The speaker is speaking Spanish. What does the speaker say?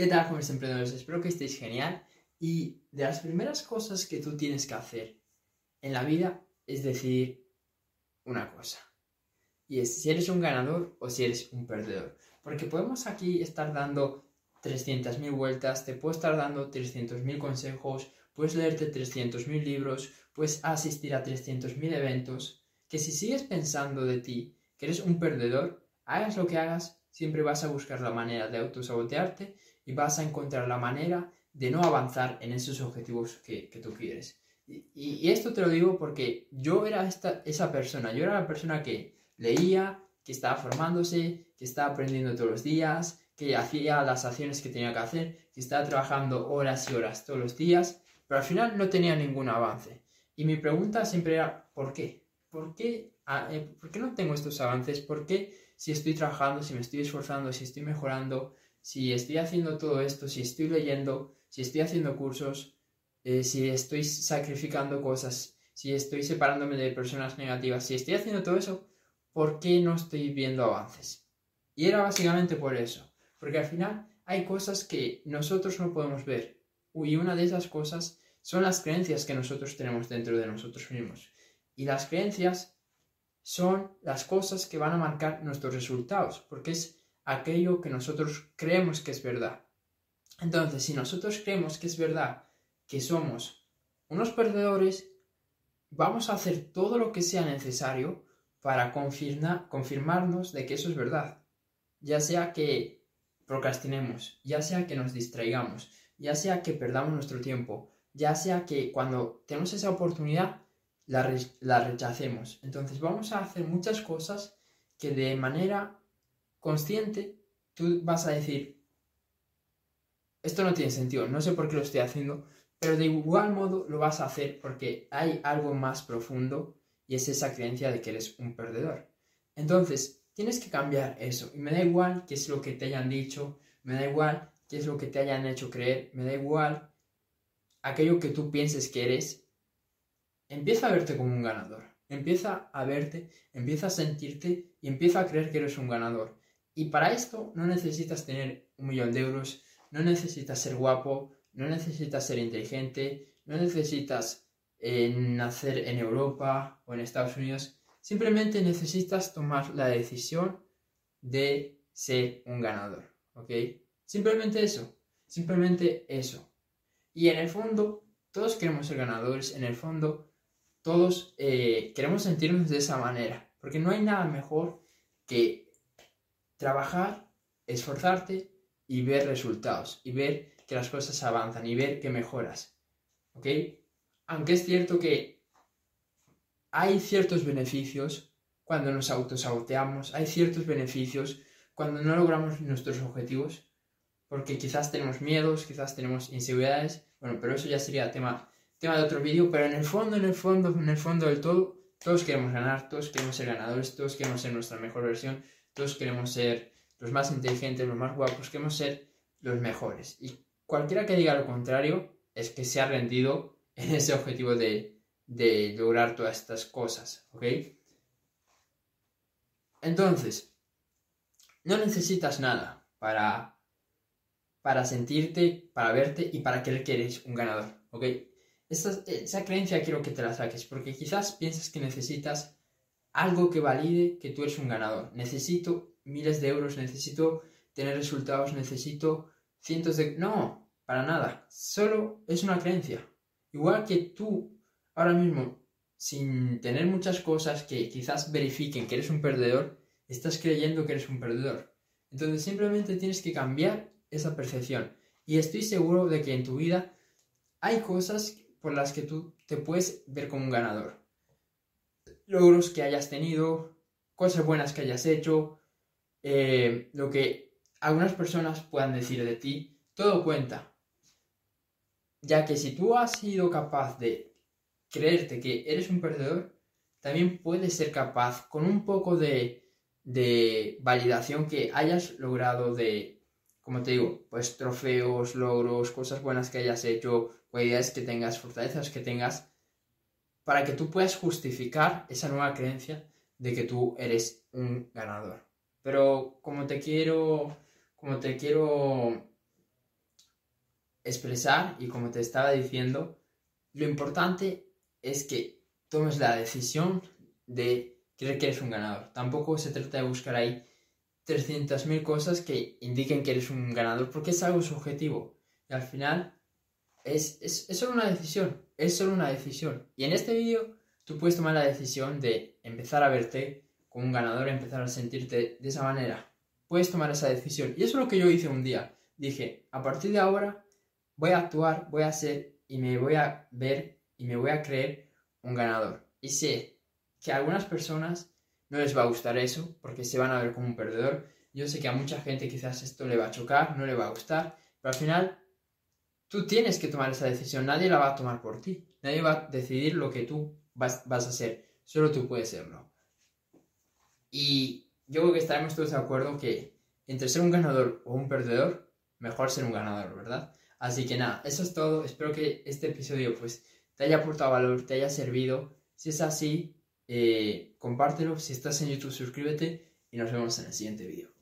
¿Qué tal, jóvenes emprendedores? Espero que estéis genial. Y de las primeras cosas que tú tienes que hacer en la vida es decidir una cosa. Y es si eres un ganador o si eres un perdedor. Porque podemos aquí estar dando 300.000 vueltas, te puedo estar dando 300.000 consejos, puedes leerte 300.000 libros, puedes asistir a 300.000 eventos, que si sigues pensando de ti que eres un perdedor, hagas lo que hagas, siempre vas a buscar la manera de autosabotearte y vas a encontrar la manera de no avanzar en esos objetivos que, tú quieres. Y, esto te lo digo porque yo era esta, esa persona, yo era la persona que leía, que estaba formándose, que estaba aprendiendo todos los días, que hacía las acciones que tenía que hacer, que estaba trabajando horas y horas todos los días, pero al final no tenía ningún avance. Y mi pregunta siempre era, ¿por qué? ¿Por qué, ah, eh, ¿por qué no tengo estos avances? ¿Por qué si estoy trabajando, si me estoy esforzando, si estoy mejorando, si estoy haciendo todo esto, si estoy leyendo, si estoy haciendo cursos, eh, si estoy sacrificando cosas, si estoy separándome de personas negativas, si estoy haciendo todo eso, ¿por qué no estoy viendo avances? Y era básicamente por eso, porque al final hay cosas que nosotros no podemos ver. Y una de esas cosas son las creencias que nosotros tenemos dentro de nosotros mismos. Y las creencias son las cosas que van a marcar nuestros resultados, porque es aquello que nosotros creemos que es verdad. Entonces, si nosotros creemos que es verdad que somos unos perdedores, vamos a hacer todo lo que sea necesario para confirmarnos de que eso es verdad. Ya sea que procrastinemos, ya sea que nos distraigamos, ya sea que perdamos nuestro tiempo, ya sea que cuando tenemos esa oportunidad la, la rechacemos. Entonces vamos a hacer muchas cosas que de manera consciente tú vas a decir, esto no tiene sentido, no sé por qué lo estoy haciendo, pero de igual modo lo vas a hacer porque hay algo más profundo y es esa creencia de que eres un perdedor. Entonces, tienes que cambiar eso y me da igual qué es lo que te hayan dicho, me da igual qué es lo que te hayan hecho creer, me da igual aquello que tú pienses que eres, empieza a verte como un ganador, empieza a verte, empieza a sentirte y empieza a creer que eres un ganador. Y para esto no necesitas tener un millón de euros, no necesitas ser guapo, no necesitas ser inteligente, no necesitas eh, nacer en Europa o en Estados Unidos, simplemente necesitas tomar la decisión de ser un ganador, ¿ok? Simplemente eso, simplemente eso. Y en el fondo, todos queremos ser ganadores, en el fondo, todos eh, queremos sentirnos de esa manera, porque no hay nada mejor que trabajar, esforzarte y ver resultados y ver que las cosas avanzan y ver que mejoras. ¿Ok? Aunque es cierto que hay ciertos beneficios cuando nos autosaboteamos, hay ciertos beneficios cuando no logramos nuestros objetivos, porque quizás tenemos miedos, quizás tenemos inseguridades, bueno, pero eso ya sería tema, tema de otro vídeo, pero en el fondo, en el fondo, en el fondo del todo, todos queremos ganar, todos queremos ser ganadores, todos queremos ser nuestra mejor versión, todos queremos ser los más inteligentes, los más guapos, queremos ser los mejores. Y cualquiera que diga lo contrario es que se ha rendido en ese objetivo de, de lograr todas estas cosas, ¿ok? Entonces, no necesitas nada para, para sentirte, para verte y para creer que eres un ganador, ¿ok? Esa, esa creencia quiero que te la saques, porque quizás piensas que necesitas algo que valide que tú eres un ganador. Necesito miles de euros, necesito tener resultados, necesito cientos de... No, para nada. Solo es una creencia. Igual que tú, ahora mismo, sin tener muchas cosas que quizás verifiquen que eres un perdedor, estás creyendo que eres un perdedor. Entonces simplemente tienes que cambiar esa percepción. Y estoy seguro de que en tu vida hay cosas por las que tú te puedes ver como un ganador. Logros que hayas tenido, cosas buenas que hayas hecho, eh, lo que algunas personas puedan decir de ti, todo cuenta. Ya que si tú has sido capaz de creerte que eres un perdedor, también puedes ser capaz con un poco de, de validación que hayas logrado de, como te digo, pues trofeos, logros, cosas buenas que hayas hecho, cualidades que tengas, fortalezas que tengas, para que tú puedas justificar esa nueva creencia de que tú eres un ganador. Pero como te quiero, como te quiero expresar y como te estaba diciendo, lo importante es que tomes la decisión de creer que eres un ganador. Tampoco se trata de buscar ahí 300.000 cosas que indiquen que eres un ganador porque es algo subjetivo. Y al final es, es, es solo una decisión, es solo una decisión. Y en este vídeo tú puedes tomar la decisión de empezar a verte como un ganador, empezar a sentirte de esa manera. Puedes tomar esa decisión. Y eso es lo que yo hice un día. Dije, a partir de ahora voy a actuar, voy a ser y me voy a ver y me voy a creer un ganador. Y sé que a algunas personas no les va a gustar eso porque se van a ver como un perdedor. Yo sé que a mucha gente quizás esto le va a chocar, no le va a gustar, pero al final tú tienes que tomar esa decisión, nadie la va a tomar por ti, nadie va a decidir lo que tú vas, a hacer, solo tú puedes serlo. Y yo creo que estaremos todos de acuerdo que entre ser un ganador o un perdedor, mejor ser un ganador, ¿verdad? Así que nada, eso es todo. Espero que este episodio pues te haya aportado valor, te haya servido. Si es así, eh, compártelo. Si estás en YouTube, suscríbete y nos vemos en el siguiente vídeo.